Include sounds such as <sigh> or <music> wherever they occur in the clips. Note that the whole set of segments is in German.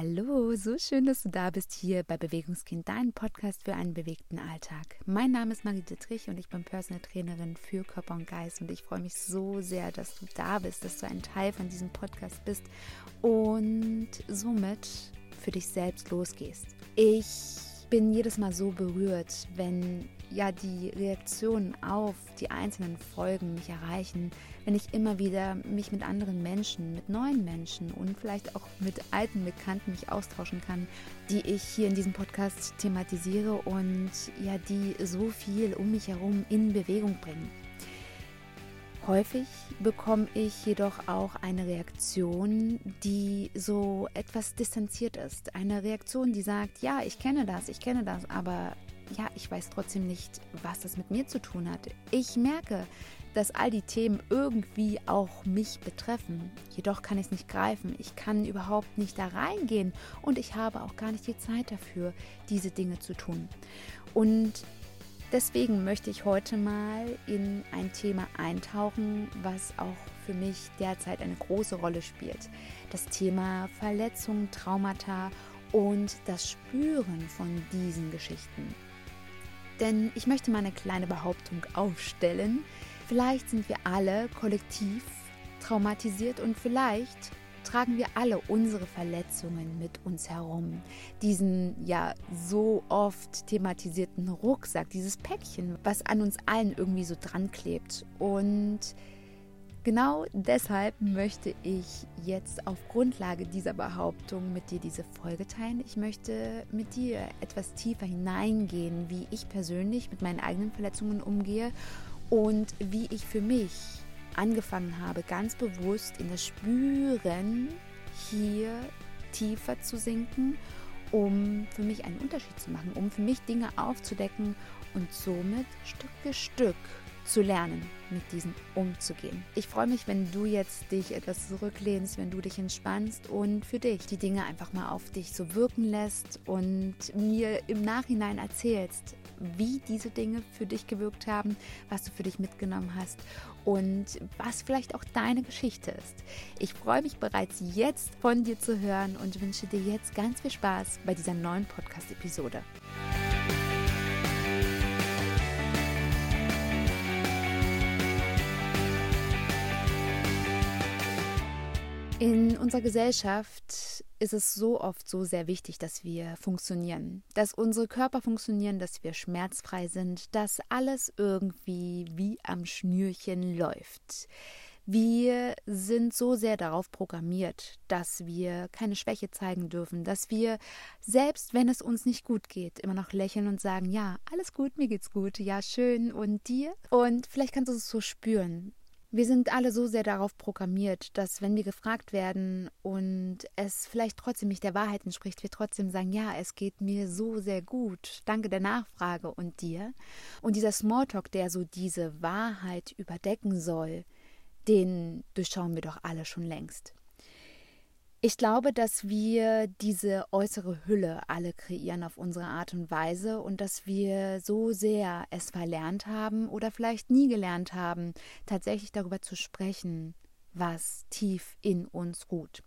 Hallo, so schön, dass du da bist hier bei Bewegungskind, dein Podcast für einen bewegten Alltag. Mein Name ist Marie Dittrich und ich bin Personal Trainerin für Körper und Geist und ich freue mich so sehr, dass du da bist, dass du ein Teil von diesem Podcast bist und somit für dich selbst losgehst. Ich bin jedes Mal so berührt, wenn ja die Reaktionen auf die einzelnen Folgen mich erreichen, wenn ich immer wieder mich mit anderen Menschen, mit neuen Menschen und vielleicht auch mit alten Bekannten mich austauschen kann, die ich hier in diesem Podcast thematisiere und ja, die so viel um mich herum in Bewegung bringen. Häufig bekomme ich jedoch auch eine Reaktion, die so etwas distanziert ist. Eine Reaktion, die sagt, ja, ich kenne das, ich kenne das, aber ja, ich weiß trotzdem nicht, was das mit mir zu tun hat. Ich merke, dass all die Themen irgendwie auch mich betreffen. Jedoch kann ich es nicht greifen. Ich kann überhaupt nicht da reingehen und ich habe auch gar nicht die Zeit dafür, diese Dinge zu tun. Und Deswegen möchte ich heute mal in ein Thema eintauchen, was auch für mich derzeit eine große Rolle spielt. Das Thema Verletzungen, Traumata und das Spüren von diesen Geschichten. Denn ich möchte mal eine kleine Behauptung aufstellen. Vielleicht sind wir alle kollektiv traumatisiert und vielleicht tragen wir alle unsere Verletzungen mit uns herum. Diesen ja so oft thematisierten Rucksack, dieses Päckchen, was an uns allen irgendwie so dran klebt. Und genau deshalb möchte ich jetzt auf Grundlage dieser Behauptung mit dir diese Folge teilen. Ich möchte mit dir etwas tiefer hineingehen, wie ich persönlich mit meinen eigenen Verletzungen umgehe und wie ich für mich angefangen habe, ganz bewusst in das Spüren hier tiefer zu sinken, um für mich einen Unterschied zu machen, um für mich Dinge aufzudecken und somit Stück für Stück zu lernen, mit diesen umzugehen. Ich freue mich, wenn du jetzt dich etwas zurücklehnst, wenn du dich entspannst und für dich die Dinge einfach mal auf dich so wirken lässt und mir im Nachhinein erzählst, wie diese Dinge für dich gewirkt haben, was du für dich mitgenommen hast und was vielleicht auch deine Geschichte ist. Ich freue mich bereits jetzt von dir zu hören und wünsche dir jetzt ganz viel Spaß bei dieser neuen Podcast-Episode. In unserer Gesellschaft ist es so oft so sehr wichtig, dass wir funktionieren, dass unsere Körper funktionieren, dass wir schmerzfrei sind, dass alles irgendwie wie am Schnürchen läuft. Wir sind so sehr darauf programmiert, dass wir keine Schwäche zeigen dürfen, dass wir, selbst wenn es uns nicht gut geht, immer noch lächeln und sagen, ja, alles gut, mir geht's gut, ja, schön und dir? Und vielleicht kannst du es so spüren, wir sind alle so sehr darauf programmiert, dass wenn wir gefragt werden und es vielleicht trotzdem nicht der Wahrheit entspricht, wir trotzdem sagen, ja, es geht mir so sehr gut, danke der Nachfrage und dir. Und dieser Smalltalk, der so diese Wahrheit überdecken soll, den durchschauen wir doch alle schon längst. Ich glaube, dass wir diese äußere Hülle alle kreieren auf unsere Art und Weise und dass wir so sehr es verlernt haben oder vielleicht nie gelernt haben, tatsächlich darüber zu sprechen, was tief in uns ruht.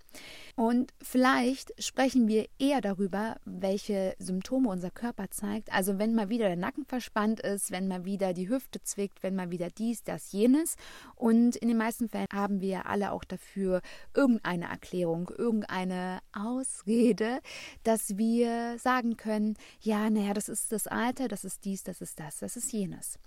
Und vielleicht sprechen wir eher darüber, welche Symptome unser Körper zeigt. Also wenn mal wieder der Nacken verspannt ist, wenn mal wieder die Hüfte zwickt, wenn mal wieder dies, das, jenes. Und in den meisten Fällen haben wir alle auch dafür irgendeine Erklärung, irgendeine Ausrede, dass wir sagen können, ja, naja, das ist das Alter, das ist dies, das ist das, das ist jenes.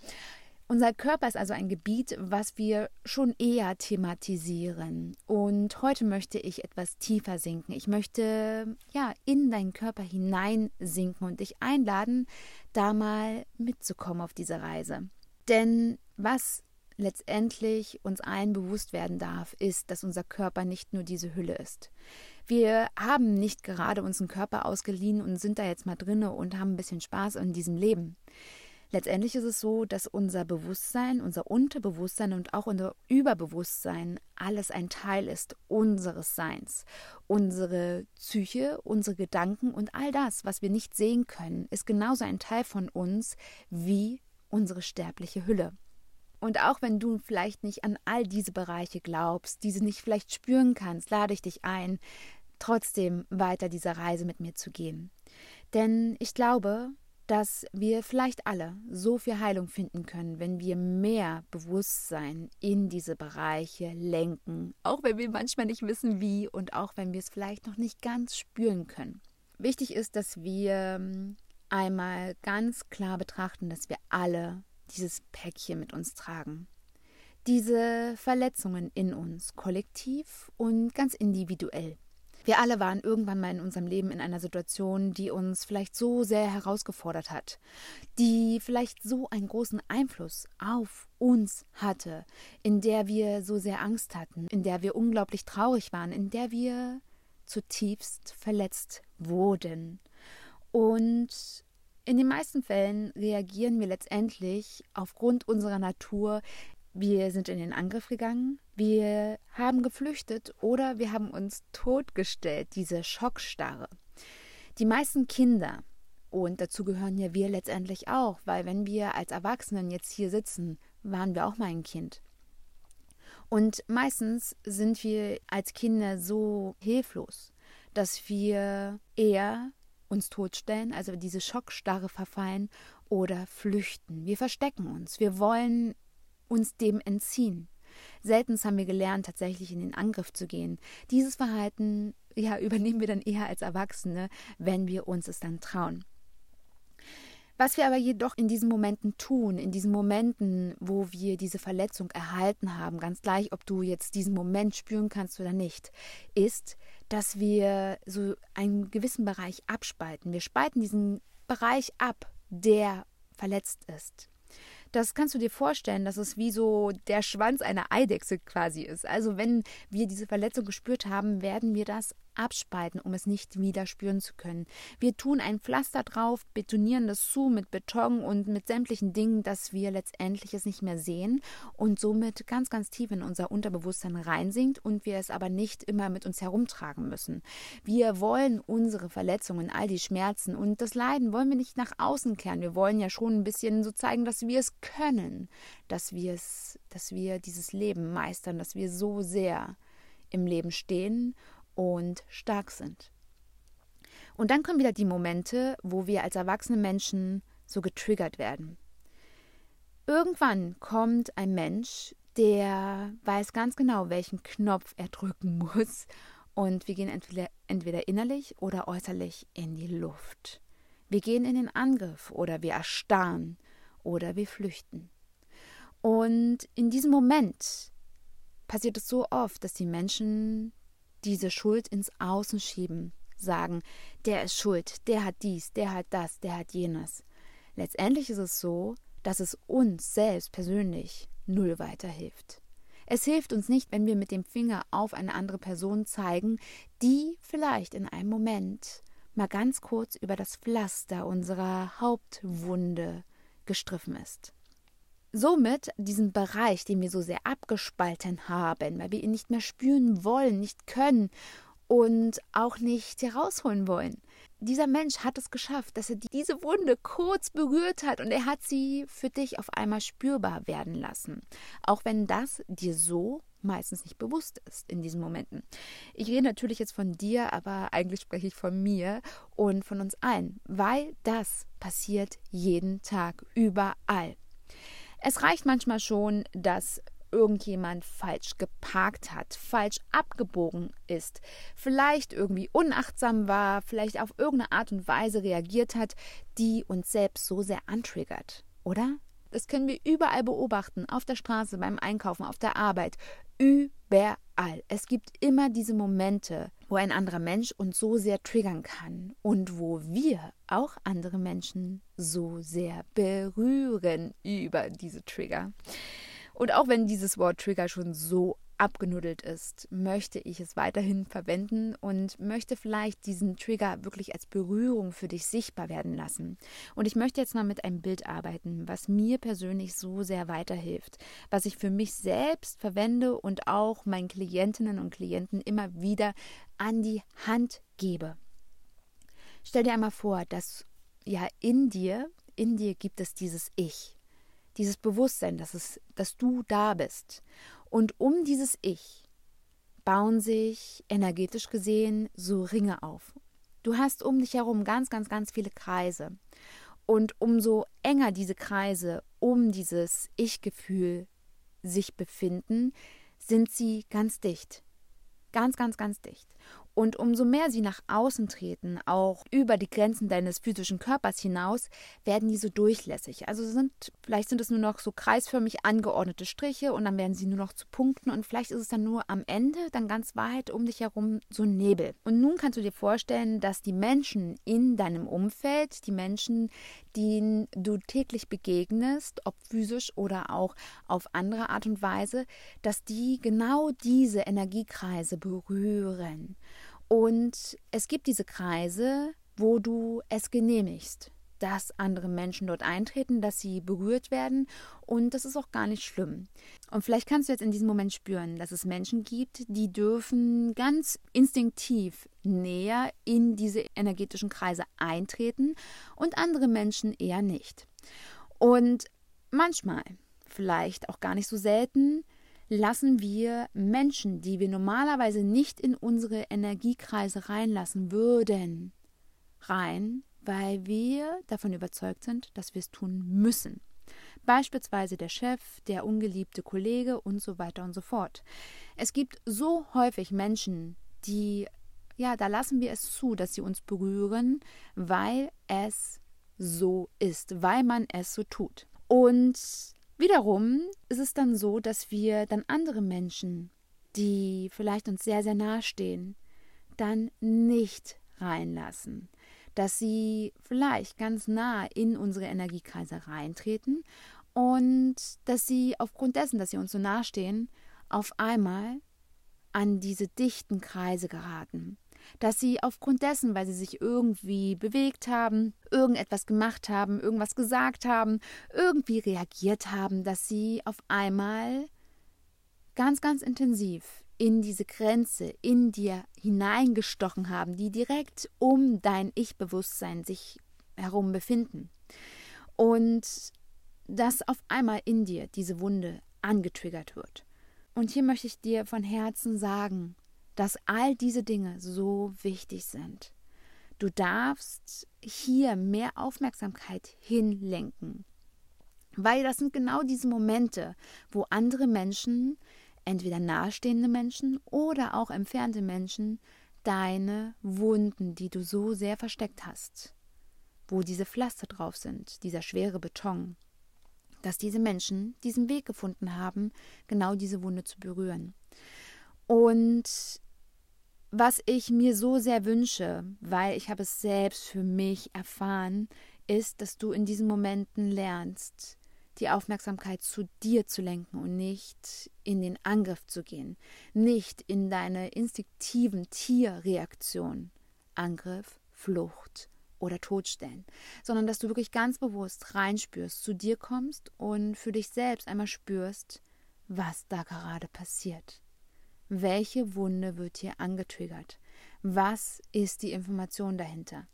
Unser Körper ist also ein Gebiet, was wir schon eher thematisieren. Und heute möchte ich etwas tiefer sinken. Ich möchte ja in deinen Körper hineinsinken und dich einladen, da mal mitzukommen auf diese Reise. Denn was letztendlich uns allen bewusst werden darf, ist, dass unser Körper nicht nur diese Hülle ist. Wir haben nicht gerade unseren Körper ausgeliehen und sind da jetzt mal drinne und haben ein bisschen Spaß in diesem Leben. Letztendlich ist es so, dass unser Bewusstsein, unser Unterbewusstsein und auch unser Überbewusstsein alles ein Teil ist unseres Seins. Unsere Psyche, unsere Gedanken und all das, was wir nicht sehen können, ist genauso ein Teil von uns wie unsere sterbliche Hülle. Und auch wenn du vielleicht nicht an all diese Bereiche glaubst, diese nicht vielleicht spüren kannst, lade ich dich ein, trotzdem weiter diese Reise mit mir zu gehen. Denn ich glaube, dass wir vielleicht alle so viel Heilung finden können, wenn wir mehr Bewusstsein in diese Bereiche lenken, auch wenn wir manchmal nicht wissen wie und auch wenn wir es vielleicht noch nicht ganz spüren können. Wichtig ist, dass wir ähm, einmal ganz klar betrachten, dass wir alle dieses Päckchen mit uns tragen. Diese Verletzungen in uns, kollektiv und ganz individuell. Wir alle waren irgendwann mal in unserem Leben in einer Situation, die uns vielleicht so sehr herausgefordert hat, die vielleicht so einen großen Einfluss auf uns hatte, in der wir so sehr Angst hatten, in der wir unglaublich traurig waren, in der wir zutiefst verletzt wurden. Und in den meisten Fällen reagieren wir letztendlich aufgrund unserer Natur wir sind in den Angriff gegangen, wir haben geflüchtet oder wir haben uns totgestellt, diese Schockstarre. Die meisten Kinder, und dazu gehören ja wir letztendlich auch, weil wenn wir als Erwachsenen jetzt hier sitzen, waren wir auch mal ein Kind. Und meistens sind wir als Kinder so hilflos, dass wir eher uns totstellen, also diese Schockstarre verfallen oder flüchten. Wir verstecken uns. Wir wollen uns dem entziehen. Selten haben wir gelernt, tatsächlich in den Angriff zu gehen. Dieses Verhalten ja, <laughs> übernehmen wir dann eher als Erwachsene, wenn wir uns es dann trauen. Was wir aber jedoch in diesen Momenten tun, in diesen Momenten, wo wir diese Verletzung erhalten haben, ganz gleich, ob du jetzt diesen Moment spüren kannst oder nicht, ist, dass wir so einen gewissen Bereich abspalten. Wir spalten diesen Bereich ab, der verletzt ist. Das kannst du dir vorstellen, dass es wie so der Schwanz einer Eidechse quasi ist. Also wenn wir diese Verletzung gespürt haben, werden wir das abspalten, um es nicht wieder spüren zu können. Wir tun ein Pflaster drauf, betonieren das zu mit Beton und mit sämtlichen Dingen, dass wir letztendlich es nicht mehr sehen und somit ganz, ganz tief in unser Unterbewusstsein reinsinkt und wir es aber nicht immer mit uns herumtragen müssen. Wir wollen unsere Verletzungen, all die Schmerzen und das Leiden wollen wir nicht nach außen kehren. Wir wollen ja schon ein bisschen so zeigen, dass wir es können, dass wir es, dass wir dieses Leben meistern, dass wir so sehr im Leben stehen und stark sind. Und dann kommen wieder die Momente, wo wir als erwachsene Menschen so getriggert werden. Irgendwann kommt ein Mensch, der weiß ganz genau, welchen Knopf er drücken <laughs> muss. Und wir gehen entweder, entweder innerlich oder äußerlich in die Luft. Wir gehen in den Angriff oder wir erstarren oder wir flüchten. Und in diesem Moment passiert es so oft, dass die Menschen diese Schuld ins Außen schieben, sagen, der ist schuld, der hat dies, der hat das, der hat jenes. Letztendlich ist es so, dass es uns selbst persönlich null weiterhilft. Es hilft uns nicht, wenn wir mit dem Finger auf eine andere Person zeigen, die vielleicht in einem Moment mal ganz kurz über das Pflaster unserer Hauptwunde gestriffen ist somit diesen Bereich, den wir so sehr abgespalten haben, weil wir ihn nicht mehr spüren wollen, nicht können und auch nicht herausholen wollen. Dieser Mensch hat es geschafft, dass er diese Wunde kurz berührt hat und er hat sie für dich auf einmal spürbar werden lassen. Auch wenn das dir so meistens nicht bewusst ist in diesen Momenten. Ich rede natürlich jetzt von dir, aber eigentlich spreche ich von mir und von uns allen, weil das passiert jeden Tag überall. Es reicht manchmal schon, dass irgendjemand falsch geparkt hat, falsch abgebogen ist, vielleicht irgendwie unachtsam war, vielleicht auf irgendeine Art und Weise reagiert hat, die uns selbst so sehr antriggert, oder? Das können wir überall beobachten, auf der Straße, beim Einkaufen, auf der Arbeit, überall. Es gibt immer diese Momente, wo ein anderer Mensch uns so sehr triggern kann und wo wir auch andere Menschen so sehr berühren über diese Trigger. Und auch wenn dieses Wort Trigger schon so abgenuddelt ist, möchte ich es weiterhin verwenden und möchte vielleicht diesen Trigger wirklich als Berührung für dich sichtbar werden lassen. Und ich möchte jetzt mal mit einem Bild arbeiten, was mir persönlich so sehr weiterhilft, was ich für mich selbst verwende und auch meinen Klientinnen und Klienten immer wieder an die Hand gebe. Stell dir einmal vor, dass ja in dir, in dir gibt es dieses Ich, dieses Bewusstsein, dass es, dass du da bist. Und um dieses Ich bauen sich energetisch gesehen so Ringe auf. Du hast um dich herum ganz, ganz, ganz viele Kreise. Und umso enger diese Kreise um dieses Ich-Gefühl sich befinden, sind sie ganz dicht. Ganz, ganz, ganz dicht. Und umso mehr sie nach außen treten, auch über die Grenzen deines physischen Körpers hinaus, werden die so durchlässig. Also sind, vielleicht sind es nur noch so kreisförmig angeordnete Striche und dann werden sie nur noch zu Punkten und vielleicht ist es dann nur am Ende dann ganz weit um dich herum so Nebel. Und nun kannst du dir vorstellen, dass die Menschen in deinem Umfeld, die Menschen, denen du täglich begegnest, ob physisch oder auch auf andere Art und Weise, dass die genau diese Energiekreise berühren. Und es gibt diese Kreise, wo du es genehmigst, dass andere Menschen dort eintreten, dass sie berührt werden und das ist auch gar nicht schlimm. Und vielleicht kannst du jetzt in diesem Moment spüren, dass es Menschen gibt, die dürfen ganz instinktiv näher in diese energetischen Kreise eintreten und andere Menschen eher nicht. Und manchmal, vielleicht auch gar nicht so selten, lassen wir Menschen, die wir normalerweise nicht in unsere Energiekreise reinlassen würden, rein, weil wir davon überzeugt sind, dass wir es tun müssen. Beispielsweise der Chef, der ungeliebte Kollege und so weiter und so fort. Es gibt so häufig Menschen, die, ja, da lassen wir es zu, dass sie uns berühren, weil es so ist, weil man es so tut. Und Wiederum ist es dann so, dass wir dann andere Menschen, die vielleicht uns sehr, sehr nahe stehen, dann nicht reinlassen. Dass sie vielleicht ganz nah in unsere Energiekreise reintreten und dass sie aufgrund dessen, dass sie uns so nahe stehen, auf einmal an diese dichten Kreise geraten dass sie aufgrund dessen, weil sie sich irgendwie bewegt haben, irgendetwas gemacht haben, irgendwas gesagt haben, irgendwie reagiert haben, dass sie auf einmal ganz, ganz intensiv in diese Grenze in dir hineingestochen haben, die direkt um dein Ich-Bewusstsein sich herum befinden. Und dass auf einmal in dir diese Wunde angetriggert wird. Und hier möchte ich dir von Herzen sagen, dass all diese Dinge so wichtig sind. Du darfst hier mehr Aufmerksamkeit hinlenken, weil das sind genau diese Momente, wo andere Menschen, entweder nahestehende Menschen oder auch entfernte Menschen, deine Wunden, die du so sehr versteckt hast, wo diese Pflaster drauf sind, dieser schwere Beton, dass diese Menschen diesen Weg gefunden haben, genau diese Wunde zu berühren. Und was ich mir so sehr wünsche, weil ich habe es selbst für mich erfahren, ist, dass du in diesen Momenten lernst, die Aufmerksamkeit zu dir zu lenken und nicht in den Angriff zu gehen, nicht in deine instinktiven Tierreaktionen, Angriff, Flucht oder Todstellen, sondern dass du wirklich ganz bewusst reinspürst, zu dir kommst und für dich selbst einmal spürst, was da gerade passiert. Welche Wunde wird hier angetriggert? Was ist die Information dahinter?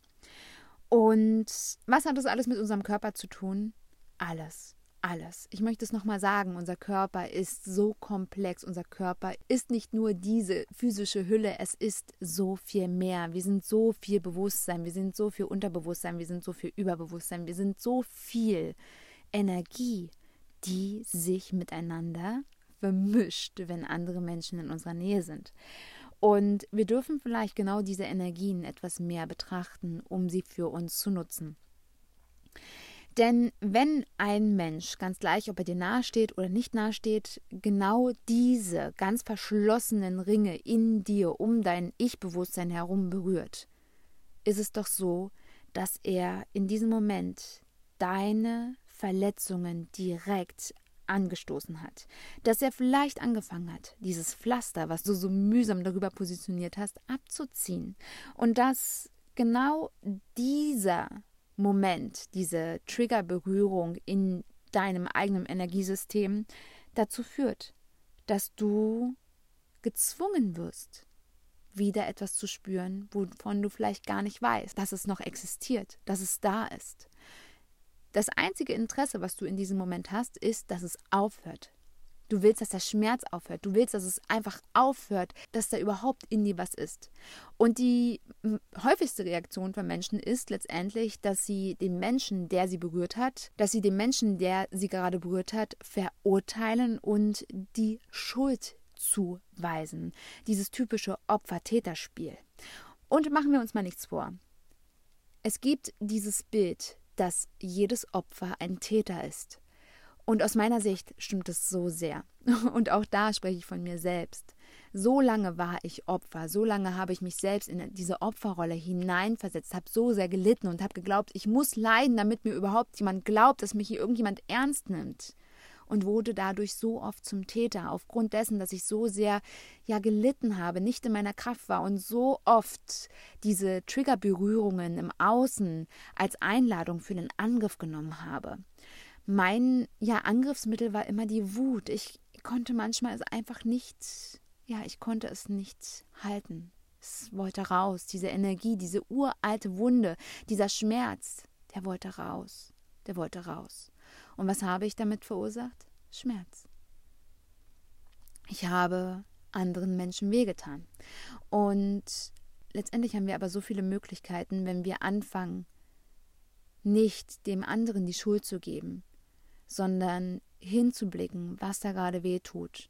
Und was hat das alles mit unserem Körper zu tun? Alles, alles. Ich möchte es nochmal sagen, unser Körper ist so komplex. Unser Körper ist nicht nur diese physische Hülle, es ist so viel mehr. Wir sind so viel Bewusstsein, wir sind so viel Unterbewusstsein, wir sind so viel Überbewusstsein, wir sind so viel Energie, die sich miteinander vermischt, wenn andere Menschen in unserer Nähe sind. Und wir dürfen vielleicht genau diese Energien etwas mehr betrachten, um sie für uns zu nutzen. Denn wenn ein Mensch, ganz gleich ob er dir nahesteht oder nicht nahesteht, genau diese ganz verschlossenen Ringe in dir um dein Ich-Bewusstsein herum berührt, ist es doch so, dass er in diesem Moment deine Verletzungen direkt angestoßen hat, dass er vielleicht angefangen hat, dieses Pflaster, was du so mühsam darüber positioniert hast, abzuziehen und dass genau dieser Moment, diese Triggerberührung in deinem eigenen Energiesystem dazu führt, dass du gezwungen wirst, wieder etwas zu spüren, wovon du vielleicht gar nicht weißt, dass es noch existiert, dass es da ist. Das einzige Interesse, was du in diesem Moment hast, ist, dass es aufhört. Du willst, dass der Schmerz aufhört. Du willst, dass es einfach aufhört, dass da überhaupt in dir was ist. Und die häufigste Reaktion von Menschen ist letztendlich, dass sie den Menschen, der sie berührt hat, dass sie den Menschen, der sie gerade berührt hat, verurteilen und die Schuld zuweisen. Dieses typische Opfer-Täter-Spiel. Und machen wir uns mal nichts vor. Es gibt dieses Bild, dass jedes Opfer ein Täter ist. Und aus meiner Sicht stimmt es so sehr. <laughs> Und auch da spreche ich von mir selbst. So lange war ich Opfer, so lange habe ich mich selbst in diese Opferrolle hineinversetzt, habe so sehr gelitten und habe geglaubt, ich muss leiden, damit mir überhaupt jemand glaubt, dass mich hier irgendjemand ernst nimmt. Und wurde dadurch so oft zum Täter, aufgrund dessen, dass ich so sehr ja gelitten habe, nicht in meiner Kraft war und so oft diese Triggerberührungen im Außen als Einladung für den Angriff genommen habe mein ja Angriffsmittel war immer die Wut. Ich konnte manchmal es einfach nicht, ja, ich konnte es nicht halten. Es wollte raus, diese Energie, diese uralte Wunde, dieser Schmerz, der wollte raus, der wollte raus. Und was habe ich damit verursacht? Schmerz. Ich habe anderen Menschen wehgetan. Und letztendlich haben wir aber so viele Möglichkeiten, wenn wir anfangen, nicht dem anderen die Schuld zu geben, sondern hinzublicken, was da gerade weh tut.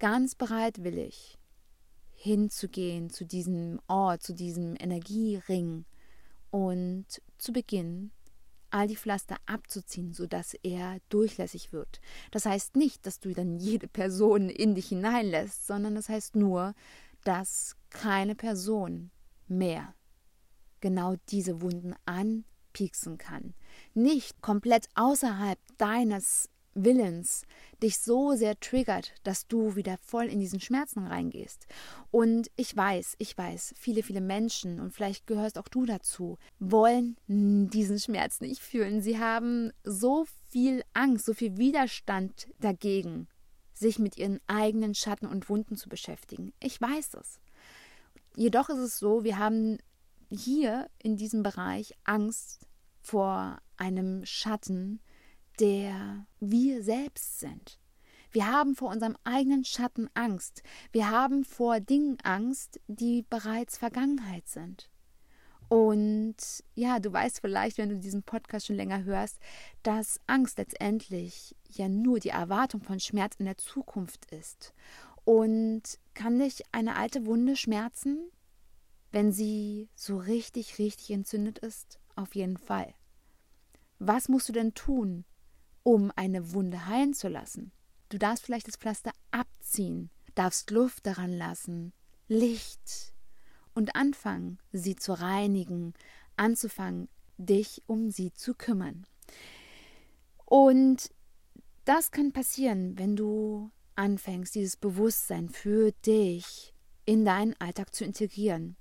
Ganz bereitwillig hinzugehen zu diesem Ort, zu diesem Energiering und zu beginnen, all die Pflaster abzuziehen, sodass er durchlässig wird. Das heißt nicht, dass du dann jede Person in dich hineinlässt, sondern das heißt nur, dass keine Person mehr genau diese Wunden an pieksen kann. Nicht komplett außerhalb deines Willens dich so sehr triggert, dass du wieder voll in diesen Schmerzen reingehst. Und ich weiß, ich weiß, viele, viele Menschen, und vielleicht gehörst auch du dazu, wollen diesen Schmerz nicht fühlen. Sie haben so viel Angst, so viel Widerstand dagegen, sich mit ihren eigenen Schatten und Wunden zu beschäftigen. Ich weiß es. Jedoch ist es so, wir haben hier in diesem Bereich Angst vor einem Schatten, der wir selbst sind. Wir haben vor unserem eigenen Schatten Angst. Wir haben vor Dingen Angst, die bereits Vergangenheit sind. Und ja, du weißt vielleicht, wenn du diesen Podcast schon länger hörst, dass Angst letztendlich ja nur die Erwartung von Schmerz in der Zukunft ist. Und kann dich eine alte Wunde schmerzen, wenn sie so richtig, richtig entzündet ist? Auf jeden Fall. Was musst du denn tun, um eine Wunde heilen zu lassen? Du darfst vielleicht das Pflaster abziehen, darfst Luft daran lassen, Licht und anfangen, sie zu reinigen, anzufangen, dich um sie zu kümmern. Und das kann passieren, wenn du anfängst, dieses Bewusstsein für dich in deinen Alltag zu integrieren.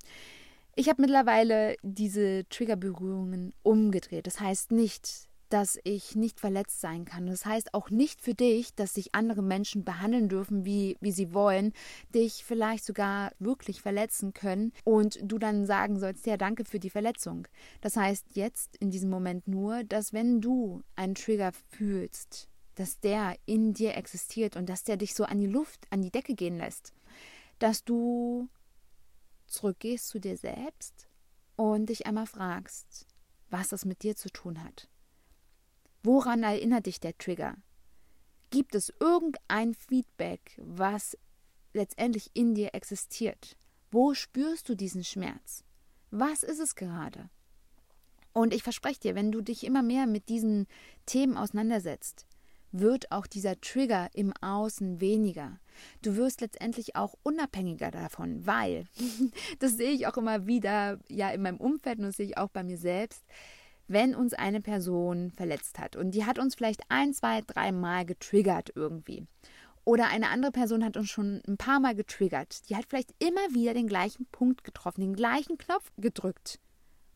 Ich habe mittlerweile diese Triggerberührungen umgedreht. Das heißt nicht, dass ich nicht verletzt sein kann. Das heißt auch nicht für dich, dass sich andere Menschen behandeln dürfen, wie, wie sie wollen, dich vielleicht sogar wirklich verletzen können und du dann sagen sollst, ja, danke für die Verletzung. Das heißt jetzt in diesem Moment nur, dass wenn du einen Trigger fühlst, dass der in dir existiert und dass der dich so an die Luft, an die Decke gehen lässt, dass du zurückgehst zu dir selbst und dich einmal fragst, was das mit dir zu tun hat. Woran erinnert dich der Trigger? Gibt es irgendein Feedback, was letztendlich in dir existiert? Wo spürst du diesen Schmerz? Was ist es gerade? Und ich verspreche dir, wenn du dich immer mehr mit diesen Themen auseinandersetzt, wird auch dieser Trigger im Außen weniger. Du wirst letztendlich auch unabhängiger davon, weil, <laughs> das sehe ich auch immer wieder, ja, in meinem Umfeld und das sehe ich auch bei mir selbst, wenn uns eine Person verletzt hat und die hat uns vielleicht ein, zwei, drei Mal getriggert irgendwie. Oder eine andere Person hat uns schon ein paar Mal getriggert. Die hat vielleicht immer wieder den gleichen Punkt getroffen, den gleichen Knopf gedrückt.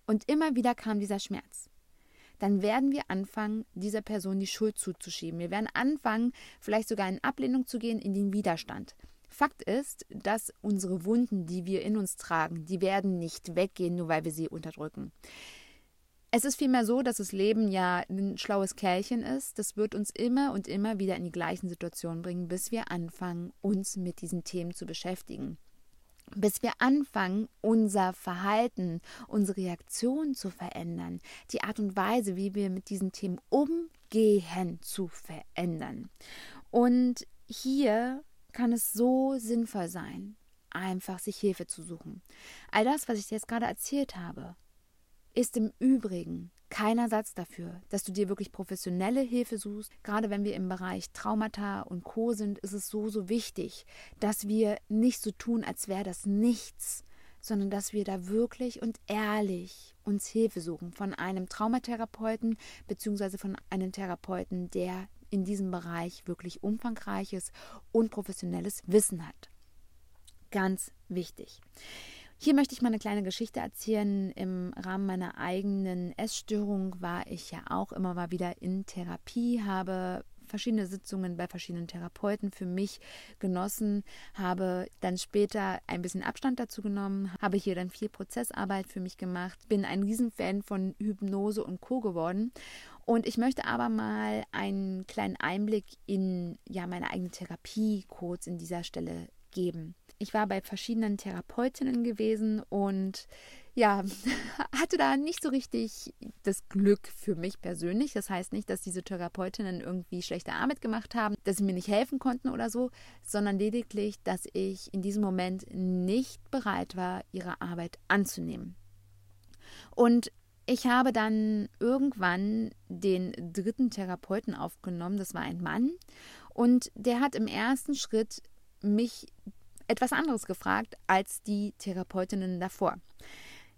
Und immer wieder kam dieser Schmerz dann werden wir anfangen, dieser Person die Schuld zuzuschieben. Wir werden anfangen, vielleicht sogar in Ablehnung zu gehen, in den Widerstand. Fakt ist, dass unsere Wunden, die wir in uns tragen, die werden nicht weggehen, nur weil wir sie unterdrücken. Es ist vielmehr so, dass das Leben ja ein schlaues Kerlchen ist. Das wird uns immer und immer wieder in die gleichen Situationen bringen, bis wir anfangen, uns mit diesen Themen zu beschäftigen. Bis wir anfangen, unser Verhalten, unsere Reaktion zu verändern, die Art und Weise, wie wir mit diesen Themen umgehen, zu verändern. Und hier kann es so sinnvoll sein, einfach sich Hilfe zu suchen. All das, was ich dir jetzt gerade erzählt habe, ist im Übrigen kein Ersatz dafür, dass du dir wirklich professionelle Hilfe suchst. Gerade wenn wir im Bereich Traumata und Co sind, ist es so, so wichtig, dass wir nicht so tun, als wäre das nichts, sondern dass wir da wirklich und ehrlich uns Hilfe suchen von einem Traumatherapeuten beziehungsweise von einem Therapeuten, der in diesem Bereich wirklich umfangreiches und professionelles Wissen hat. Ganz wichtig. Hier möchte ich mal eine kleine Geschichte erzählen. Im Rahmen meiner eigenen Essstörung war ich ja auch immer mal wieder in Therapie, habe verschiedene Sitzungen bei verschiedenen Therapeuten für mich genossen, habe dann später ein bisschen Abstand dazu genommen, habe hier dann viel Prozessarbeit für mich gemacht, bin ein Riesenfan von Hypnose und Co geworden und ich möchte aber mal einen kleinen Einblick in ja meine eigene Therapie kurz in dieser Stelle geben ich war bei verschiedenen Therapeutinnen gewesen und ja, <laughs> hatte da nicht so richtig das Glück für mich persönlich. Das heißt nicht, dass diese Therapeutinnen irgendwie schlechte Arbeit gemacht haben, dass sie mir nicht helfen konnten oder so, sondern lediglich, dass ich in diesem Moment nicht bereit war, ihre Arbeit anzunehmen. Und ich habe dann irgendwann den dritten Therapeuten aufgenommen, das war ein Mann, und der hat im ersten Schritt mich etwas anderes gefragt als die Therapeutinnen davor.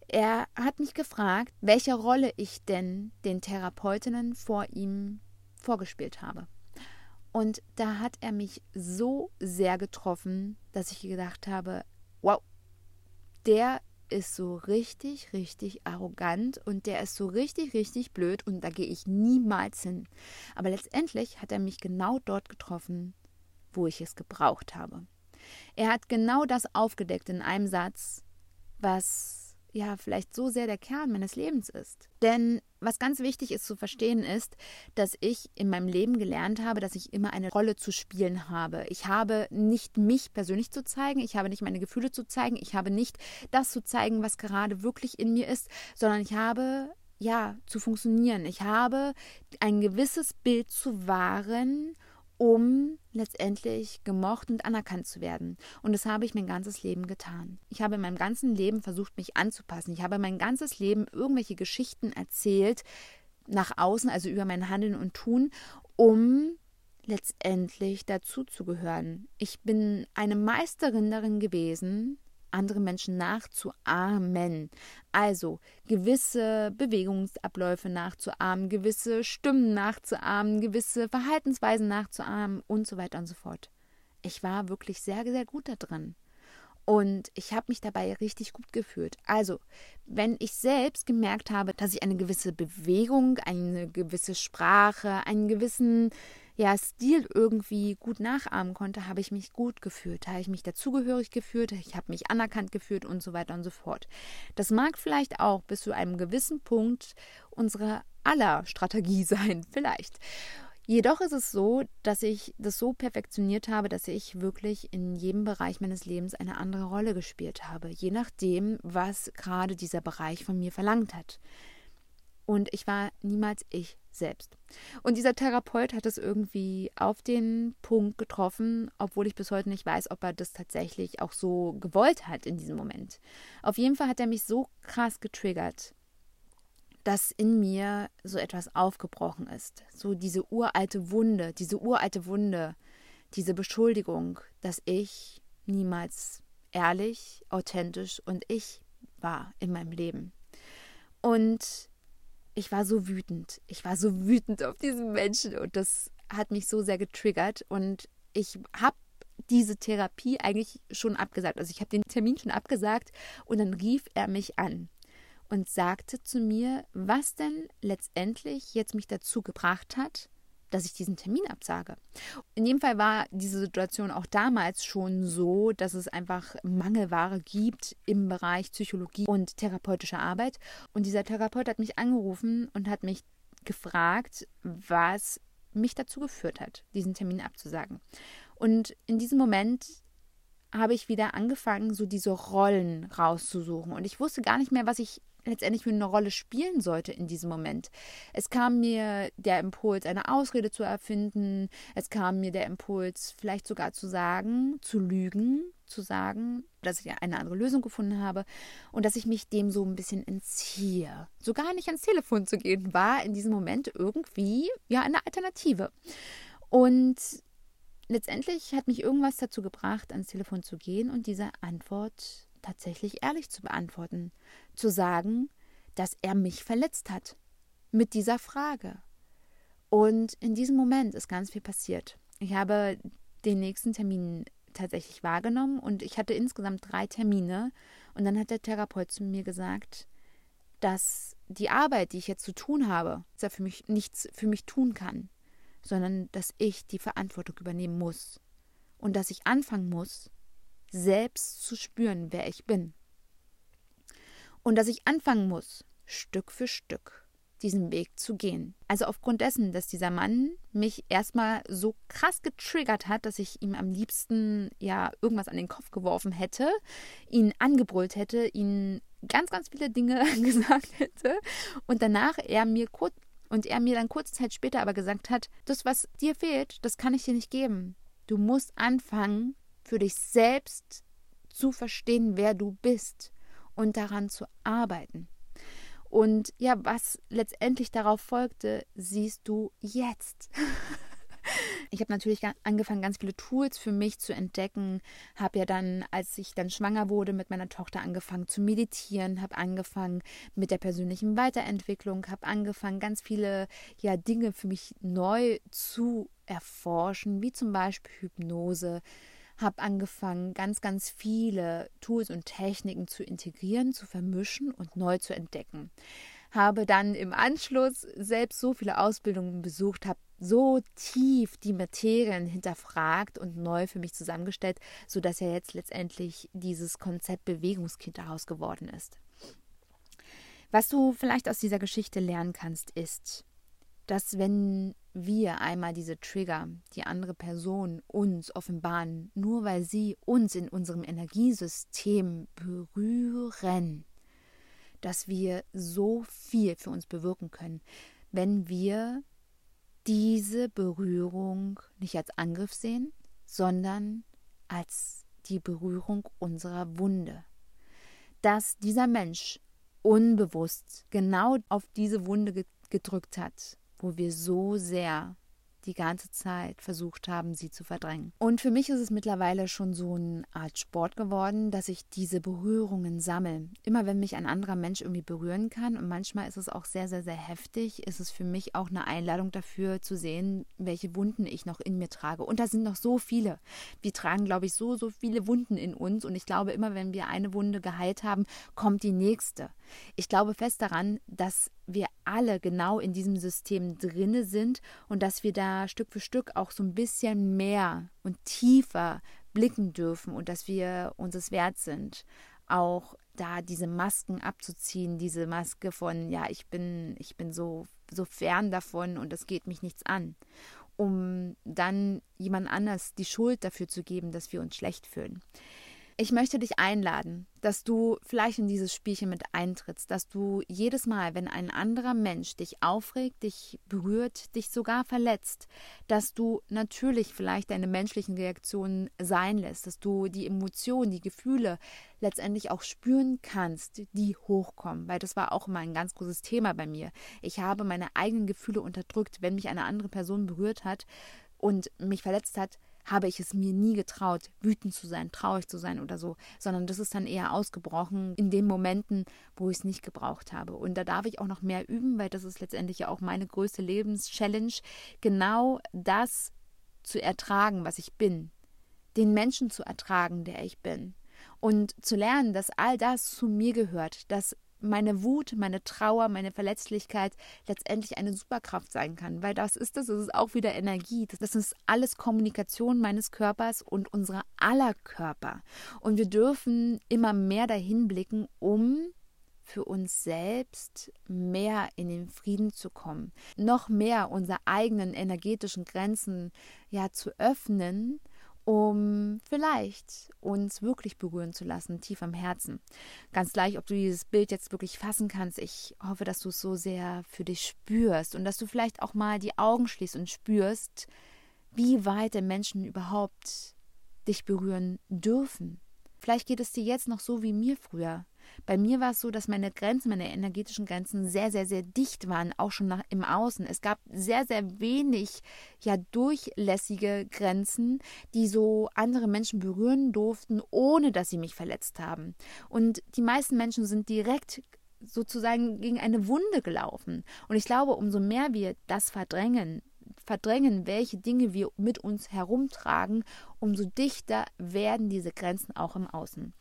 Er hat mich gefragt, welche Rolle ich denn den Therapeutinnen vor ihm vorgespielt habe. Und da hat er mich so sehr getroffen, dass ich gedacht habe, wow, der ist so richtig, richtig arrogant und der ist so richtig, richtig blöd und da gehe ich niemals hin. Aber letztendlich hat er mich genau dort getroffen, wo ich es gebraucht habe. Er hat genau das aufgedeckt in einem Satz, was ja vielleicht so sehr der Kern meines Lebens ist. Denn was ganz wichtig ist zu verstehen ist, dass ich in meinem Leben gelernt habe, dass ich immer eine Rolle zu spielen habe. Ich habe nicht mich persönlich zu zeigen, ich habe nicht meine Gefühle zu zeigen, ich habe nicht das zu zeigen, was gerade wirklich in mir ist, sondern ich habe ja zu funktionieren. Ich habe ein gewisses Bild zu wahren um letztendlich gemocht und anerkannt zu werden. Und das habe ich mein ganzes Leben getan. Ich habe in meinem ganzen Leben versucht, mich anzupassen. Ich habe mein ganzes Leben irgendwelche Geschichten erzählt, nach außen, also über mein Handeln und Tun, um letztendlich dazuzugehören. Ich bin eine Meisterin darin gewesen, andere Menschen nachzuahmen. Also gewisse Bewegungsabläufe nachzuahmen, gewisse Stimmen nachzuahmen, gewisse Verhaltensweisen nachzuahmen und so weiter und so fort. Ich war wirklich sehr, sehr gut da drin. Und ich habe mich dabei richtig gut gefühlt. Also, wenn ich selbst gemerkt habe, dass ich eine gewisse Bewegung, eine gewisse Sprache, einen gewissen ja, Stil irgendwie gut nachahmen konnte, habe ich mich gut gefühlt, habe ich mich dazugehörig gefühlt, ich habe mich anerkannt gefühlt und so weiter und so fort. Das mag vielleicht auch bis zu einem gewissen Punkt unsere aller Strategie <laughs> sein, vielleicht. Jedoch ist es so, dass ich das so perfektioniert habe, dass ich wirklich in jedem Bereich meines Lebens eine andere Rolle gespielt habe, je nachdem, was gerade dieser Bereich von mir verlangt hat. Und ich war niemals ich selbst. Und dieser Therapeut hat es irgendwie auf den Punkt getroffen, obwohl ich bis heute nicht weiß, ob er das tatsächlich auch so gewollt hat in diesem Moment. Auf jeden Fall hat er mich so krass getriggert, dass in mir so etwas aufgebrochen ist. So diese uralte Wunde, diese uralte Wunde, diese Beschuldigung, dass ich niemals ehrlich, authentisch und ich war in meinem Leben. Und ich war so wütend. Ich war so wütend auf diesen Menschen und das hat mich so sehr getriggert und ich habe diese Therapie eigentlich schon abgesagt. Also ich habe den Termin schon abgesagt und dann rief er mich an und sagte zu mir, was denn letztendlich jetzt mich dazu gebracht hat, dass ich diesen Termin absage. In jedem Fall war diese Situation auch damals schon so, dass es einfach Mangelware gibt im Bereich Psychologie und therapeutische Arbeit. Und dieser Therapeut hat mich angerufen und hat mich gefragt, was mich dazu geführt hat, diesen Termin abzusagen. Und in diesem Moment habe ich wieder angefangen, so diese Rollen rauszusuchen. Und ich wusste gar nicht mehr, was ich letztendlich für eine Rolle spielen sollte in diesem Moment. Es kam mir der Impuls, eine Ausrede zu erfinden. Es kam mir der Impuls, vielleicht sogar zu sagen, zu lügen, zu sagen, dass ich eine andere Lösung gefunden habe und dass ich mich dem so ein bisschen entziehe. Sogar nicht ans Telefon zu gehen, war in diesem Moment irgendwie ja eine Alternative. Und letztendlich hat mich irgendwas dazu gebracht, ans Telefon zu gehen und diese Antwort tatsächlich ehrlich zu beantworten, zu sagen, dass er mich verletzt hat mit dieser Frage. Und in diesem Moment ist ganz viel passiert. Ich habe den nächsten Termin tatsächlich wahrgenommen und ich hatte insgesamt drei Termine und dann hat der Therapeut zu mir gesagt, dass die Arbeit, die ich jetzt zu tun habe, für mich nichts für mich tun kann, sondern dass ich die Verantwortung übernehmen muss und dass ich anfangen muss, selbst zu spüren, wer ich bin. Und dass ich anfangen muss, Stück für Stück diesen Weg zu gehen. Also aufgrund dessen, dass dieser Mann mich erstmal so krass getriggert hat, dass ich ihm am liebsten ja irgendwas an den Kopf geworfen hätte, ihn angebrüllt hätte, ihn ganz, ganz viele Dinge <laughs> gesagt hätte und danach er mir kurz und er mir dann kurze Zeit später aber gesagt hat, das, was dir fehlt, das kann ich dir nicht geben. Du musst anfangen, für dich selbst zu verstehen, wer du bist und daran zu arbeiten. Und ja, was letztendlich darauf folgte, siehst du jetzt. <laughs> Ich habe natürlich angefangen, ganz viele Tools für mich zu entdecken. Habe ja dann, als ich dann schwanger wurde, mit meiner Tochter angefangen zu meditieren, habe angefangen mit der persönlichen Weiterentwicklung, habe angefangen, ganz viele ja, Dinge für mich neu zu erforschen, wie zum Beispiel Hypnose, habe angefangen, ganz, ganz viele Tools und Techniken zu integrieren, zu vermischen und neu zu entdecken. Habe dann im Anschluss selbst so viele Ausbildungen besucht, habe so tief die Materien hinterfragt und neu für mich zusammengestellt, sodass ja jetzt letztendlich dieses Konzept Bewegungskind daraus geworden ist. Was du vielleicht aus dieser Geschichte lernen kannst, ist, dass wenn wir einmal diese Trigger, die andere Person uns offenbaren, nur weil sie uns in unserem Energiesystem berühren, dass wir so viel für uns bewirken können, wenn wir diese Berührung nicht als Angriff sehen, sondern als die Berührung unserer Wunde. Dass dieser Mensch unbewusst genau auf diese Wunde gedrückt hat wo wir so sehr die ganze Zeit versucht haben, sie zu verdrängen. Und für mich ist es mittlerweile schon so eine Art Sport geworden, dass ich diese Berührungen sammle. Immer wenn mich ein anderer Mensch irgendwie berühren kann und manchmal ist es auch sehr, sehr, sehr heftig, ist es für mich auch eine Einladung dafür zu sehen, welche Wunden ich noch in mir trage. Und da sind noch so viele. Wir tragen, glaube ich, so, so viele Wunden in uns und ich glaube, immer wenn wir eine Wunde geheilt haben, kommt die nächste. Ich glaube fest daran, dass wir alle genau in diesem System drinne sind und dass wir da Stück für Stück auch so ein bisschen mehr und tiefer blicken dürfen und dass wir uns es wert sind, auch da diese Masken abzuziehen, diese Maske von ja, ich bin ich bin so so fern davon und es geht mich nichts an, um dann jemand anders die Schuld dafür zu geben, dass wir uns schlecht fühlen. Ich möchte dich einladen, dass du vielleicht in dieses Spielchen mit eintrittst, dass du jedes Mal, wenn ein anderer Mensch dich aufregt, dich berührt, dich sogar verletzt, dass du natürlich vielleicht deine menschlichen Reaktionen sein lässt, dass du die Emotionen, die Gefühle letztendlich auch spüren kannst, die hochkommen, weil das war auch immer ein ganz großes Thema bei mir. Ich habe meine eigenen Gefühle unterdrückt, wenn mich eine andere Person berührt hat und mich verletzt hat, habe ich es mir nie getraut, wütend zu sein, traurig zu sein oder so, sondern das ist dann eher ausgebrochen in den Momenten, wo ich es nicht gebraucht habe. Und da darf ich auch noch mehr üben, weil das ist letztendlich ja auch meine größte Lebenschallenge, genau das zu ertragen, was ich bin, den Menschen zu ertragen, der ich bin und zu lernen, dass all das zu mir gehört, dass meine Wut, meine Trauer, meine Verletzlichkeit letztendlich eine Superkraft sein kann. Weil das ist es, das ist auch wieder Energie. Das ist alles Kommunikation meines Körpers und unserer aller Körper. Und wir dürfen immer mehr dahin blicken, um für uns selbst mehr in den Frieden zu kommen, noch mehr unsere eigenen energetischen Grenzen ja zu öffnen um vielleicht uns wirklich berühren zu lassen, tief am Herzen. Ganz gleich, ob du dieses Bild jetzt wirklich fassen kannst. Ich hoffe, dass du es so sehr für dich spürst und dass du vielleicht auch mal die Augen schließt und spürst, wie weit der Menschen überhaupt dich berühren dürfen. Vielleicht geht es dir jetzt noch so wie mir früher. Bei mir war es so, dass meine Grenzen, meine energetischen Grenzen sehr, sehr, sehr dicht waren, auch schon nach, im Außen. Es gab sehr, sehr wenig ja durchlässige Grenzen, die so andere Menschen berühren durften, ohne dass sie mich verletzt haben. Und die meisten Menschen sind direkt sozusagen gegen eine Wunde gelaufen. Und ich glaube, umso mehr wir das verdrängen, verdrängen, welche Dinge wir mit uns herumtragen, umso dichter werden diese Grenzen auch im Außen.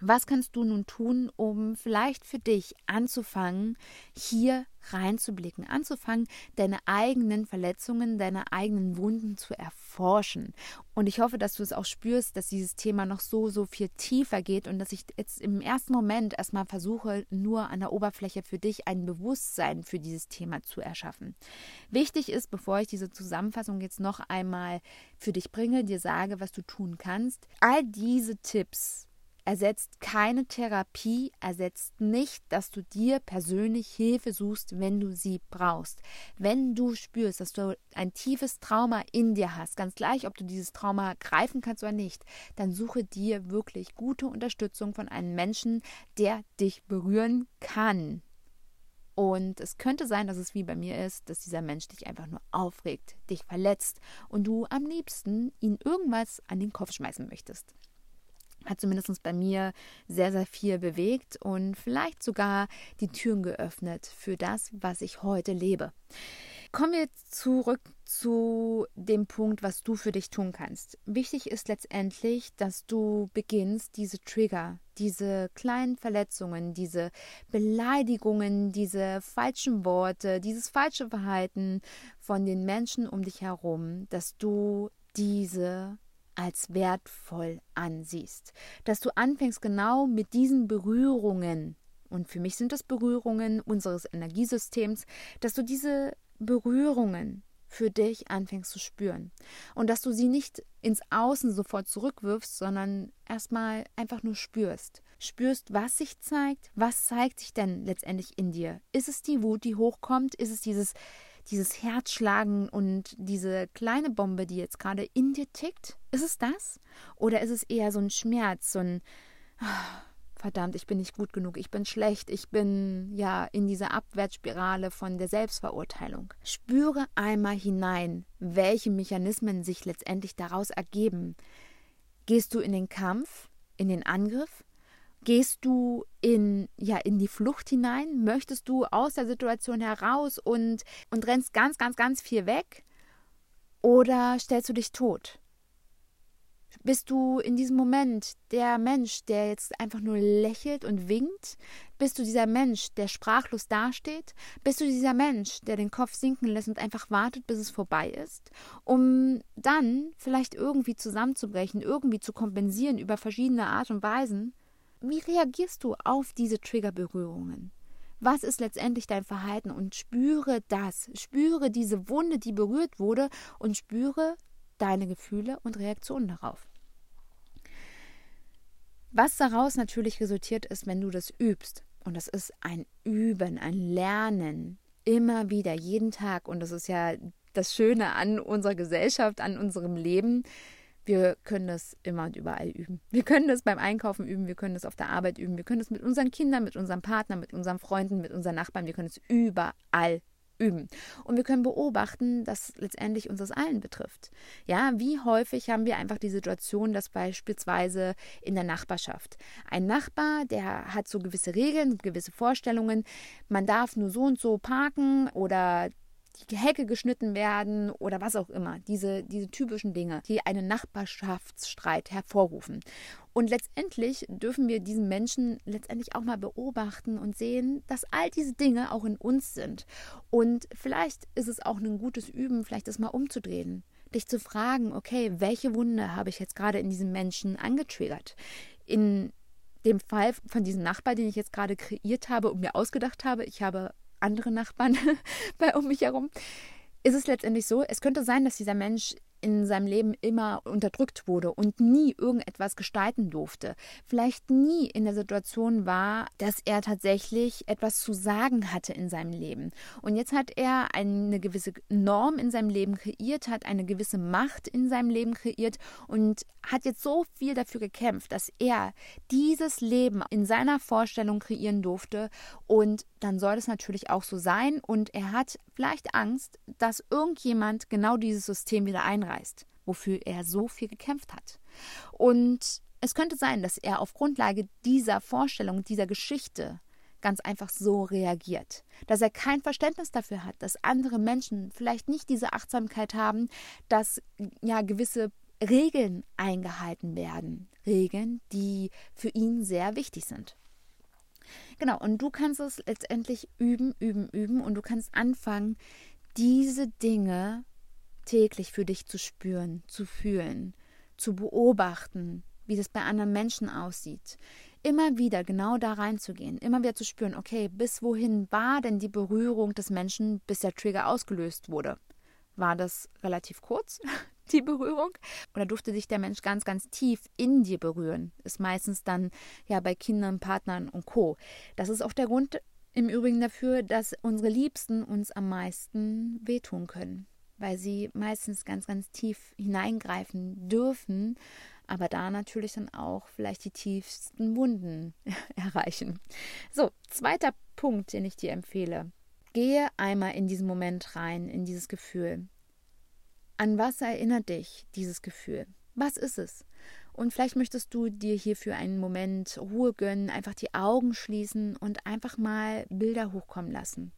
Was kannst du nun tun, um vielleicht für dich anzufangen, hier reinzublicken, anzufangen, deine eigenen Verletzungen, deine eigenen Wunden zu erforschen? Und ich hoffe, dass du es auch spürst, dass dieses Thema noch so, so viel tiefer geht und dass ich jetzt im ersten Moment erstmal versuche, nur an der Oberfläche für dich ein Bewusstsein für dieses Thema zu erschaffen. Wichtig ist, bevor ich diese Zusammenfassung jetzt noch einmal für dich bringe, dir sage, was du tun kannst, all diese Tipps, ersetzt keine Therapie, ersetzt nicht, dass du dir persönlich Hilfe suchst, wenn du sie brauchst. Wenn du spürst, dass du ein tiefes Trauma in dir hast, ganz gleich, ob du dieses Trauma greifen kannst oder nicht, dann suche dir wirklich gute Unterstützung von einem Menschen, der dich berühren kann. Und es könnte sein, dass es wie bei mir ist, dass dieser Mensch dich einfach nur aufregt, dich verletzt und du am liebsten ihn irgendwas an den Kopf schmeißen möchtest hat zumindest bei mir sehr, sehr viel bewegt und vielleicht sogar die Türen geöffnet für das, was ich heute lebe. Kommen wir zurück zu dem Punkt, was du für dich tun kannst. Wichtig ist letztendlich, dass du beginnst, diese Trigger, diese kleinen Verletzungen, diese Beleidigungen, diese falschen Worte, dieses falsche Verhalten von den Menschen um dich herum, dass du diese als wertvoll ansiehst. Dass du anfängst genau mit diesen Berührungen, und für mich sind das Berührungen unseres Energiesystems, dass du diese Berührungen für dich anfängst zu spüren. Und dass du sie nicht ins Außen sofort zurückwirfst, sondern erstmal einfach nur spürst. Spürst, was sich zeigt, was zeigt sich denn letztendlich in dir. Ist es die Wut, die hochkommt? Ist es dieses dieses Herzschlagen und diese kleine Bombe, die jetzt gerade in dir tickt? Ist es das? Oder ist es eher so ein Schmerz, so ein oh, verdammt, ich bin nicht gut genug, ich bin schlecht, ich bin ja in dieser Abwärtsspirale von der Selbstverurteilung. Spüre einmal hinein, welche Mechanismen sich letztendlich daraus ergeben. Gehst du in den Kampf, in den Angriff? Gehst du in, ja, in die Flucht hinein? Möchtest du aus der Situation heraus und, und rennst ganz, ganz, ganz viel weg? Oder stellst du dich tot? Bist du in diesem Moment der Mensch, der jetzt einfach nur lächelt und winkt? Bist du dieser Mensch, der sprachlos dasteht? Bist du dieser Mensch, der den Kopf sinken lässt und einfach wartet, bis es vorbei ist, um dann vielleicht irgendwie zusammenzubrechen, irgendwie zu kompensieren über verschiedene Art und Weisen? Wie reagierst du auf diese Triggerberührungen? Was ist letztendlich dein Verhalten? Und spüre das. Spüre diese Wunde, die berührt wurde und spüre deine Gefühle und Reaktionen darauf. Was daraus natürlich resultiert ist, wenn du das übst. Und das ist ein Üben, ein Lernen. Immer wieder, jeden Tag. Und das ist ja das Schöne an unserer Gesellschaft, an unserem Leben wir können das immer und überall üben. Wir können das beim Einkaufen üben, wir können das auf der Arbeit üben, wir können das mit unseren Kindern, mit unserem Partner, mit unseren Freunden, mit unseren Nachbarn, wir können es überall üben. Und wir können beobachten, dass letztendlich uns das allen betrifft. Ja, wie häufig haben wir einfach die Situation, dass beispielsweise in der Nachbarschaft ein Nachbar, der hat so gewisse Regeln, gewisse Vorstellungen, man darf nur so und so parken oder die Hecke geschnitten werden oder was auch immer. Diese, diese typischen Dinge, die einen Nachbarschaftsstreit hervorrufen. Und letztendlich dürfen wir diesen Menschen letztendlich auch mal beobachten und sehen, dass all diese Dinge auch in uns sind. Und vielleicht ist es auch ein gutes Üben, vielleicht das mal umzudrehen. Dich zu fragen, okay, welche Wunde habe ich jetzt gerade in diesem Menschen angetriggert? In dem Fall von diesem Nachbar, den ich jetzt gerade kreiert habe und mir ausgedacht habe, ich habe andere Nachbarn <laughs> bei um mich herum, ist es letztendlich so, es könnte sein, dass dieser Mensch in seinem Leben immer unterdrückt wurde und nie irgendetwas gestalten durfte, vielleicht nie in der Situation war, dass er tatsächlich etwas zu sagen hatte in seinem Leben. Und jetzt hat er eine gewisse Norm in seinem Leben kreiert, hat eine gewisse Macht in seinem Leben kreiert und hat jetzt so viel dafür gekämpft, dass er dieses Leben in seiner Vorstellung kreieren durfte und dann soll es natürlich auch so sein und er hat vielleicht Angst, dass irgendjemand genau dieses System wieder einreißt einreißt, wofür er so viel gekämpft hat. Und es könnte sein, dass er auf Grundlage dieser Vorstellung, dieser Geschichte ganz einfach so reagiert, dass er kein Verständnis dafür hat, dass andere Menschen vielleicht nicht diese Achtsamkeit haben, dass ja gewisse Regeln eingehalten werden, Regeln, die für ihn sehr wichtig sind. Genau, und du kannst es letztendlich üben, üben, üben und du kannst anfangen, diese Dinge täglich für dich zu spüren, zu fühlen, zu beobachten, wie das bei anderen Menschen aussieht. Immer wieder genau da reinzugehen, immer wieder zu spüren, okay, bis wohin war denn die Berührung des Menschen, bis der Trigger ausgelöst wurde? War das relativ kurz, <laughs> die Berührung? Oder durfte sich der Mensch ganz, ganz tief in dir berühren? Ist meistens dann ja bei Kindern, Partnern und Co. Das ist auch der Grund im Übrigen dafür, dass unsere Liebsten uns am meisten wehtun können weil sie meistens ganz, ganz tief hineingreifen dürfen, aber da natürlich dann auch vielleicht die tiefsten Wunden <laughs> erreichen. So, zweiter Punkt, den ich dir empfehle. Gehe einmal in diesen Moment rein, in dieses Gefühl. An was erinnert dich dieses Gefühl? Was ist es? Und vielleicht möchtest du dir hierfür einen Moment Ruhe gönnen, einfach die Augen schließen und einfach mal Bilder hochkommen lassen.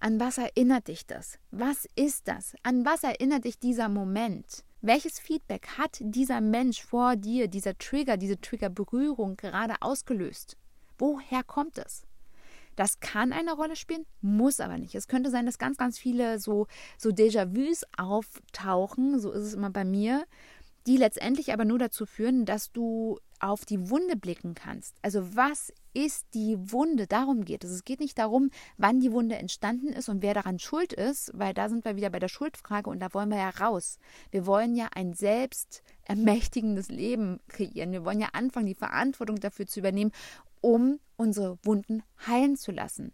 An was erinnert dich das? Was ist das? An was erinnert dich dieser Moment? Welches Feedback hat dieser Mensch vor dir, dieser Trigger, diese Triggerberührung gerade ausgelöst? Woher kommt es? Das kann eine Rolle spielen, muss aber nicht. Es könnte sein, dass ganz, ganz viele so, so Déjà-vus auftauchen, so ist es immer bei mir, die letztendlich aber nur dazu führen, dass du auf die Wunde blicken kannst. Also was ist die Wunde? Darum geht es. Es geht nicht darum, wann die Wunde entstanden ist und wer daran schuld ist, weil da sind wir wieder bei der Schuldfrage und da wollen wir ja raus. Wir wollen ja ein selbst ermächtigendes Leben kreieren. Wir wollen ja anfangen, die Verantwortung dafür zu übernehmen, um unsere Wunden heilen zu lassen.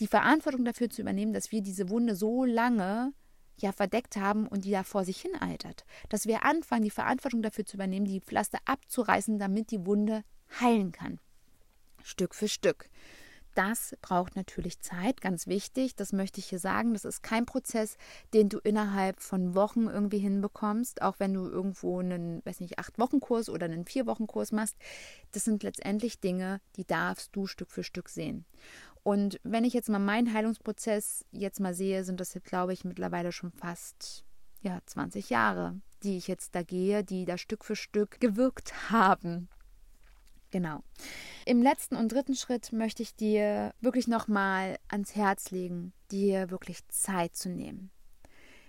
Die Verantwortung dafür zu übernehmen, dass wir diese Wunde so lange ja verdeckt haben und die da vor sich hin altert. Dass wir anfangen, die Verantwortung dafür zu übernehmen, die Pflaster abzureißen, damit die Wunde heilen kann. Stück für Stück. Das braucht natürlich Zeit, ganz wichtig. Das möchte ich hier sagen. Das ist kein Prozess, den du innerhalb von Wochen irgendwie hinbekommst, auch wenn du irgendwo einen, weiß nicht, acht Wochen Kurs oder einen vier Wochen Kurs machst. Das sind letztendlich Dinge, die darfst du Stück für Stück sehen. Und wenn ich jetzt mal meinen Heilungsprozess jetzt mal sehe, sind das jetzt, glaube ich, mittlerweile schon fast ja, 20 Jahre, die ich jetzt da gehe, die da Stück für Stück gewirkt haben. Genau. Im letzten und dritten Schritt möchte ich dir wirklich nochmal ans Herz legen, dir wirklich Zeit zu nehmen.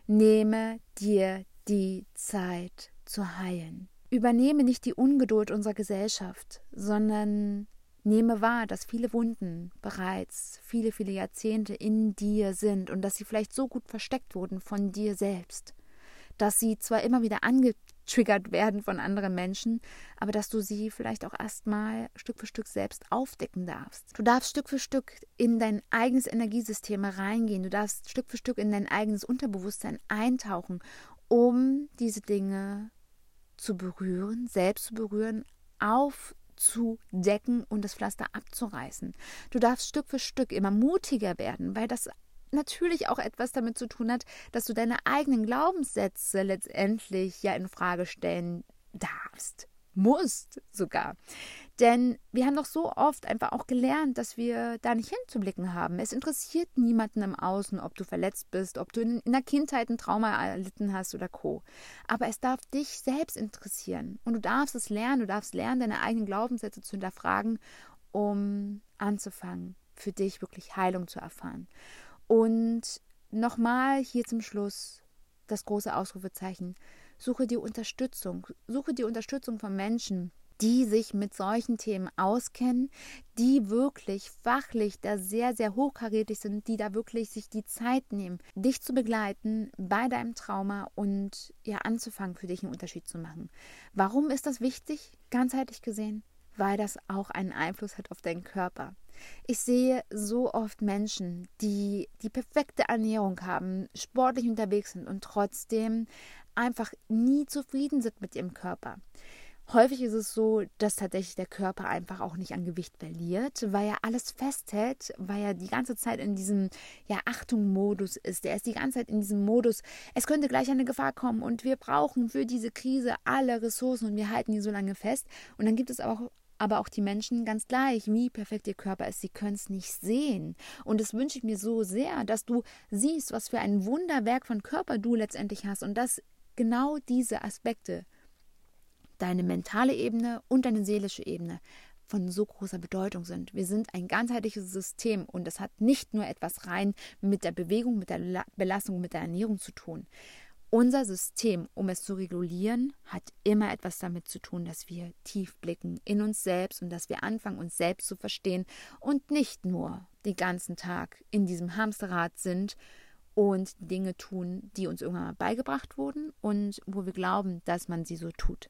Nehme dir die Zeit zu heilen. Übernehme nicht die Ungeduld unserer Gesellschaft, sondern Nehme wahr, dass viele Wunden bereits viele, viele Jahrzehnte in dir sind und dass sie vielleicht so gut versteckt wurden von dir selbst, dass sie zwar immer wieder angetriggert werden von anderen Menschen, aber dass du sie vielleicht auch erstmal Stück für Stück selbst aufdecken darfst. Du darfst Stück für Stück in dein eigenes Energiesystem reingehen, du darfst Stück für Stück in dein eigenes Unterbewusstsein eintauchen, um diese Dinge zu berühren, selbst zu berühren, auf zu decken und das Pflaster abzureißen. Du darfst Stück für Stück immer mutiger werden, weil das natürlich auch etwas damit zu tun hat, dass du deine eigenen Glaubenssätze letztendlich ja in Frage stellen darfst, musst sogar. Denn wir haben doch so oft einfach auch gelernt, dass wir da nicht hinzublicken haben. Es interessiert niemanden im Außen, ob du verletzt bist, ob du in, der Kindheit ein Trauma erlitten hast oder Co. Aber es darf dich selbst interessieren. Und du darfst es lernen, du darfst lernen, deine eigenen Glaubenssätze zu hinterfragen, um anzufangen, für dich wirklich Heilung zu erfahren. Und nochmal hier zum Schluss das große Ausrufezeichen. Suche dir Unterstützung. Suche dir Unterstützung von Menschen, die sich mit solchen Themen auskennen, die wirklich fachlich da sehr, sehr hochkarätig sind, die da wirklich sich die Zeit nehmen, dich zu begleiten bei deinem Trauma und ja anzufangen, für dich einen Unterschied zu machen. Warum ist das wichtig, ganzheitlich gesehen? Weil das auch einen Einfluss hat auf deinen Körper. Ich sehe so oft Menschen, die die perfekte Ernährung haben, sportlich unterwegs sind und trotzdem einfach nie zufrieden sind mit ihrem Körper. Häufig ist es so, dass tatsächlich der Körper einfach auch nicht an Gewicht verliert, weil er alles festhält, weil er die ganze Zeit in diesem ja, Achtung-Modus ist. Er ist die ganze Zeit in diesem Modus, es könnte gleich eine Gefahr kommen und wir brauchen für diese Krise alle Ressourcen und wir halten die so lange fest. Und dann gibt es auch aber auch die Menschen ganz gleich, wie perfekt ihr Körper ist, sie können es nicht sehen. Und das wünsche ich mir so sehr, dass du siehst, was für ein Wunderwerk von Körper du letztendlich hast und dass genau diese Aspekte, deine mentale Ebene und deine seelische Ebene, von so großer Bedeutung sind. Wir sind ein ganzheitliches System und das hat nicht nur etwas rein mit der Bewegung, mit der Belastung, mit der Ernährung zu tun. Unser System, um es zu regulieren, hat immer etwas damit zu tun, dass wir tief blicken in uns selbst und dass wir anfangen, uns selbst zu verstehen und nicht nur den ganzen Tag in diesem Hamsterrad sind und Dinge tun, die uns irgendwann mal beigebracht wurden und wo wir glauben, dass man sie so tut.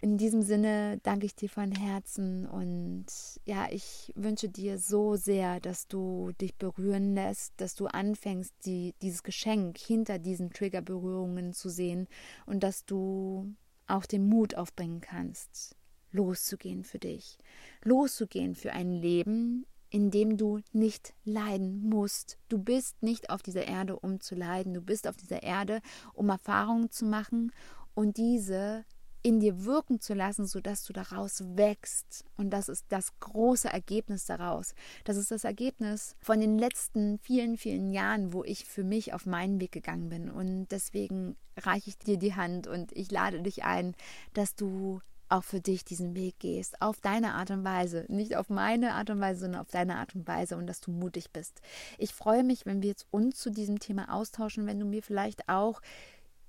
In diesem Sinne danke ich dir von Herzen und ja, ich wünsche dir so sehr, dass du dich berühren lässt, dass du anfängst, die, dieses Geschenk hinter diesen Triggerberührungen zu sehen und dass du auch den Mut aufbringen kannst, loszugehen für dich, loszugehen für ein Leben, in dem du nicht leiden musst. Du bist nicht auf dieser Erde, um zu leiden. Du bist auf dieser Erde, um Erfahrungen zu machen und diese in dir wirken zu lassen, sodass du daraus wächst. Und das ist das große Ergebnis daraus. Das ist das Ergebnis von den letzten vielen, vielen Jahren, wo ich für mich auf meinen Weg gegangen bin. Und deswegen reiche ich dir die Hand und ich lade dich ein, dass du auch für dich diesen Weg gehst, auf deine Art und Weise, nicht auf meine Art und Weise, sondern auf deine Art und Weise und dass du mutig bist. Ich freue mich, wenn wir jetzt uns zu diesem Thema austauschen, wenn du mir vielleicht auch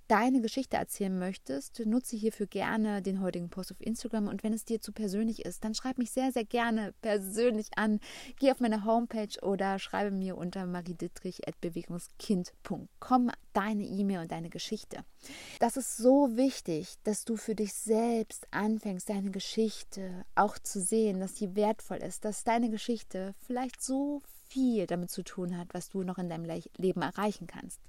deine Geschichte erzählen möchtest, nutze hierfür gerne den heutigen Post auf Instagram und wenn es dir zu persönlich ist, dann schreib mich sehr, sehr gerne persönlich an. Geh auf meine Homepage oder schreibe mir unter mariedittrich.bewegungskind.com deine E-Mail und deine Geschichte. Das ist so wichtig, dass du für dich selbst anfängst, deine Geschichte auch zu sehen, dass sie wertvoll ist, dass deine Geschichte vielleicht so viel damit zu tun hat, was du noch in deinem Leben erreichen kannst.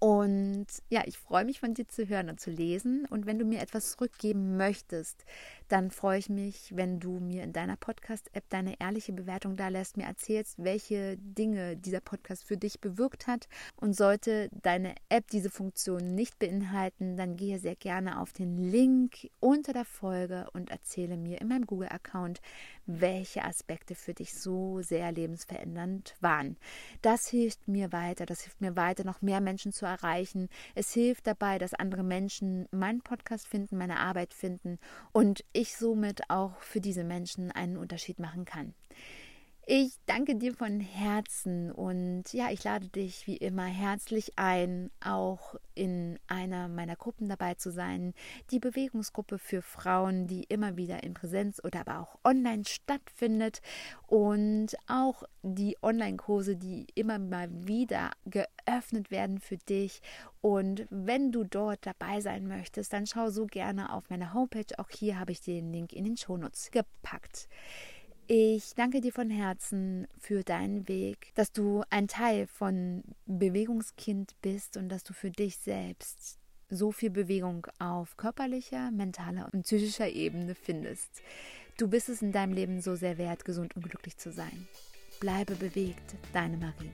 Und ja, ich freue mich von dir zu hören und zu lesen. Und wenn du mir etwas zurückgeben möchtest, dann freue ich mich, wenn du mir in deiner Podcast-App deine ehrliche Bewertung da lässt, mir erzählst, welche Dinge dieser Podcast für dich bewirkt hat. Und sollte deine App diese Funktion nicht beinhalten, dann gehe sehr gerne auf den Link unter der Folge und erzähle mir in meinem Google-Account, welche Aspekte für dich so sehr lebensverändernd waren. Das hilft mir weiter, das hilft mir weiter, noch mehr Menschen zu erreichen. Es hilft dabei, dass andere Menschen meinen Podcast finden, meine Arbeit finden und ich somit auch für diese Menschen einen Unterschied machen kann. Ich danke dir von Herzen und ja, ich lade dich wie immer herzlich ein, auch in einer meiner Gruppen dabei zu sein. Die Bewegungsgruppe für Frauen, die immer wieder in Präsenz oder aber auch online stattfindet und auch die Online-Kurse, die immer mal wieder geöffnet werden für dich. Und wenn du dort dabei sein möchtest, dann schau so gerne auf meine Homepage. Auch hier habe ich den Link in den Shownotes gepackt. Ich danke dir von Herzen für deinen Weg, dass du ein Teil von Bewegungskind bist und dass du für dich selbst so viel Bewegung auf körperlicher, mentaler und psychischer Ebene findest. Du bist es in deinem Leben so sehr wert, gesund und glücklich zu sein. Bleibe bewegt, deine Marie.